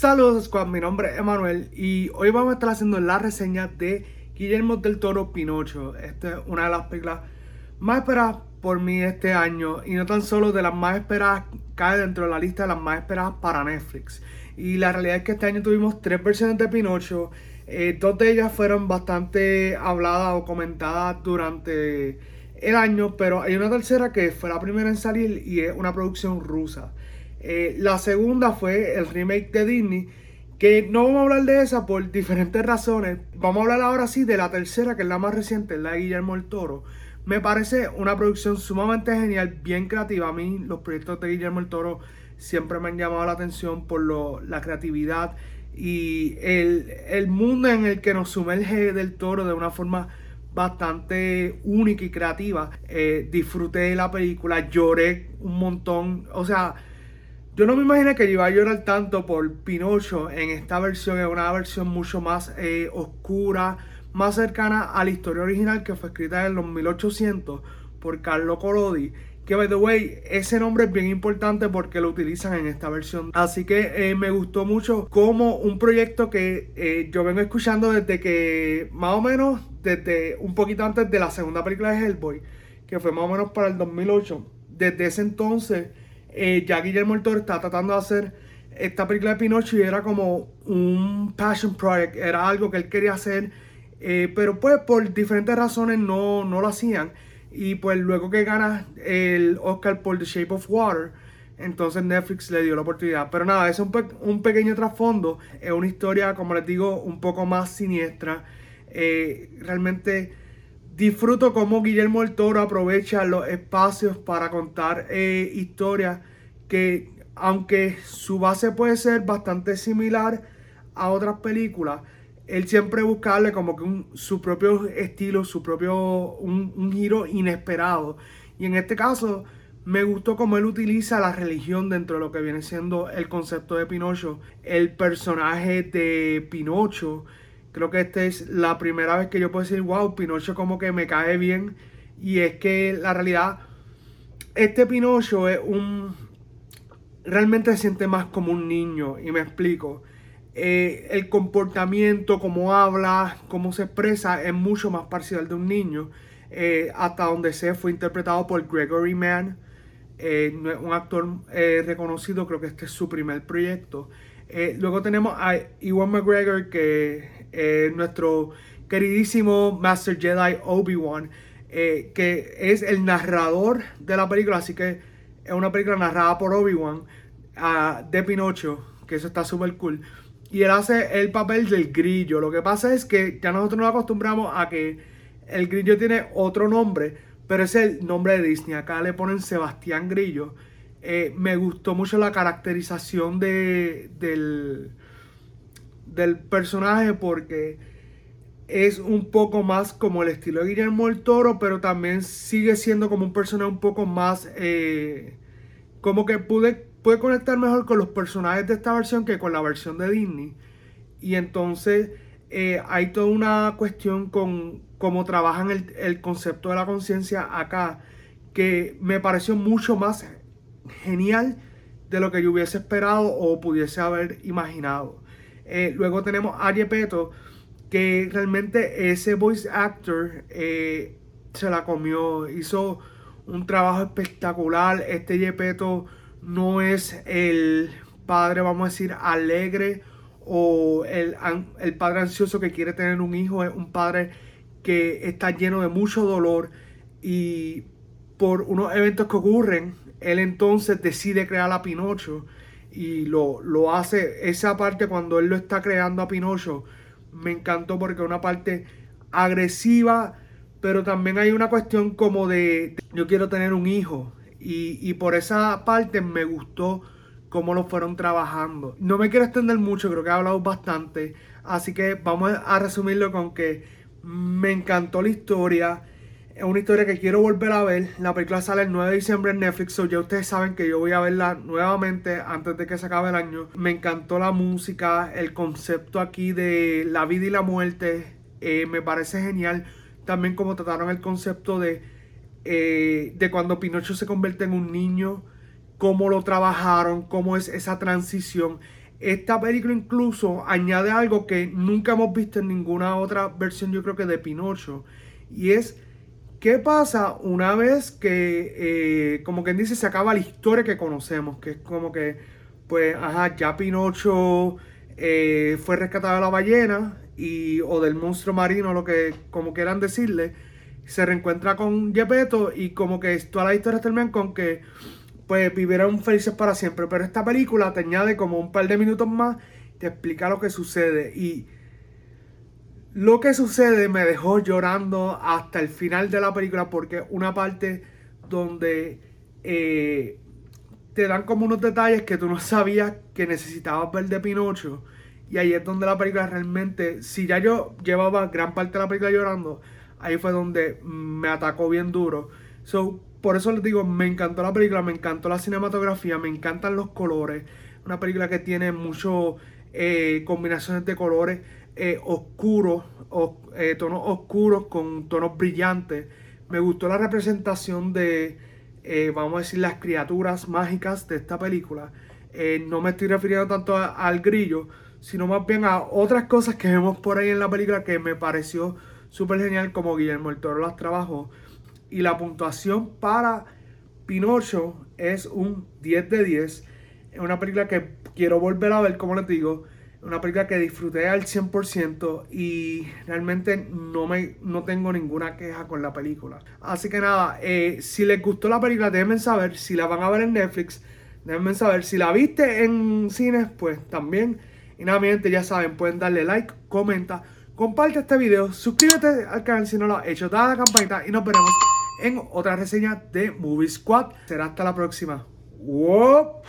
Saludos Squad, mi nombre es Emanuel y hoy vamos a estar haciendo la reseña de Guillermo del Toro Pinocho. Esta es una de las películas más esperadas por mí este año y no tan solo de las más esperadas, cae dentro de la lista de las más esperadas para Netflix. Y la realidad es que este año tuvimos tres versiones de Pinocho, eh, dos de ellas fueron bastante habladas o comentadas durante el año, pero hay una tercera que fue la primera en salir y es una producción rusa. Eh, la segunda fue el remake de Disney, que no vamos a hablar de esa por diferentes razones. Vamos a hablar ahora sí de la tercera, que es la más reciente, la de Guillermo el Toro. Me parece una producción sumamente genial, bien creativa. A mí los proyectos de Guillermo el Toro siempre me han llamado la atención por lo, la creatividad y el, el mundo en el que nos sumerge del toro de una forma bastante única y creativa. Eh, disfruté de la película, lloré un montón. O sea, yo no me imaginé que iba a llorar tanto por Pinocho en esta versión, es una versión mucho más eh, oscura, más cercana a la historia original que fue escrita en los 1800 por Carlo Collodi. Que, by the way, ese nombre es bien importante porque lo utilizan en esta versión. Así que eh, me gustó mucho como un proyecto que eh, yo vengo escuchando desde que, más o menos, desde un poquito antes de la segunda película de Hellboy, que fue más o menos para el 2008. Desde ese entonces eh, ya Guillermo el Toro está tratando de hacer esta película de Pinocho y era como un passion project, era algo que él quería hacer, eh, pero pues por diferentes razones no, no lo hacían. Y pues luego que gana el Oscar por The Shape of Water, entonces Netflix le dio la oportunidad. Pero nada, es un, un pequeño trasfondo, es una historia, como les digo, un poco más siniestra. Eh, realmente Disfruto cómo Guillermo el Toro aprovecha los espacios para contar eh, historias que, aunque su base puede ser bastante similar a otras películas, él siempre buscarle como que su propio estilo, su propio, un, giro inesperado. Y en este caso, me gustó cómo él utiliza la religión dentro de lo que viene siendo el concepto de Pinocho. El personaje de Pinocho Creo que esta es la primera vez que yo puedo decir, wow, Pinocho como que me cae bien. Y es que la realidad, este Pinocho es un... Realmente se siente más como un niño, y me explico. Eh, el comportamiento, cómo habla, cómo se expresa, es mucho más parcial de un niño. Eh, hasta donde sé, fue interpretado por Gregory Mann, eh, un actor reconocido, creo que este es su primer proyecto. luego tenemos a Iwan McGregor, que eh, nuestro queridísimo Master Jedi Obi-Wan, eh, que es el narrador de la película, así que es una película narrada por Obi-Wan ah, de Pinocho, que eso está súper cool. Y él hace el papel del grillo. Lo que pasa es que ya nosotros nos acostumbramos a que el grillo tiene otro nombre, pero es el nombre de Disney. Acá le ponen Sebastián Grillo. Eh, me gustó mucho la caracterización de, del, del personaje porque es un poco más como el estilo de Guillermo el Toro, pero también sigue siendo como un personaje un poco más... Eh, como que pude, puede conectar mejor con los personajes de esta versión que con la versión de Disney. Y entonces eh, hay toda una cuestión con cómo trabajan el, el concepto de la conciencia acá, que me pareció mucho más genial de lo que yo hubiese esperado o pudiese haber imaginado. Eh, luego tenemos a Yepeto, que realmente ese voice actor eh, se la comió, hizo un trabajo espectacular. Este Yepeto no es el padre, vamos a decir, alegre o el, el padre ansioso que quiere tener un hijo, es un padre que está lleno de mucho dolor y por unos eventos que ocurren, él entonces decide crear a Pinocho y lo, lo hace, esa parte cuando él lo está creando a Pinocho, me encantó porque una parte agresiva, pero también hay una cuestión como de, yo quiero tener un hijo y, y por esa parte me gustó cómo lo fueron trabajando. No me quiero extender mucho, creo que he hablado bastante, así que vamos a resumirlo con que me encantó la historia es una historia que quiero volver a ver. La película sale el 9 de diciembre en Netflix, so ya ustedes saben que yo voy a verla nuevamente antes de que se acabe el año. Me encantó la música, el concepto aquí de la vida y la muerte, eh, me parece genial. También como trataron el concepto de, eh, de cuando Pinocho se convierte en un niño, cómo lo trabajaron, cómo es esa transición. esta película incluso añade algo que nunca hemos visto en ninguna otra versión, yo creo que de Pinocho. Y es, ¿qué pasa una vez que, eh, como quien dice, se acaba la historia que conocemos? Que es como que, pues, ajá, ya Pinocho eh, fue rescatado de la ballena y, o del monstruo marino, lo que como quieran decirle. Se reencuentra con Gepetto y como que todas las historias terminan con que pues vivieron felices para siempre. Pero esta película te añade como un par de minutos más, te explica lo que sucede. Y lo que sucede me dejó llorando hasta el final de la película porque una parte donde eh, te dan como unos detalles que tú no sabías que necesitabas ver de Pinocho. Y ahí es donde la película realmente, si ya yo llevaba gran parte de la película llorando, ahí fue donde me atacó bien duro. So, por eso les digo, me encantó la película, me encantó la cinematografía, me encantan los colores. Una película que tiene muchas eh, combinaciones de colores eh, oscuros, eh, tonos oscuros con tonos brillantes. Me gustó la representación de, vamos a decir, las criaturas mágicas de esta película. no me estoy refiriendo tanto al grillo, sino más bien a otras cosas que vemos por ahí en la película que me pareció súper genial como Guillermo el Toro las trabajó y la puntuación para Pinocho es un 10 de 10. Es una película que quiero volver a ver, como les digo. Una película que disfruté al 100% y realmente no, me, no tengo ninguna queja con la película. Así que nada, eh, si les gustó la película, déjenme saber. Si la van a ver en Netflix, déjenme saber. Si la viste en cines, pues también. Y nada, mi gente, ya saben, pueden darle like, comenta, comparte este video, suscríbete al canal si no lo has hecho, dale a la campanita y nos veremos en otra reseña de Movie Squad. Será hasta la próxima. ¡Wow!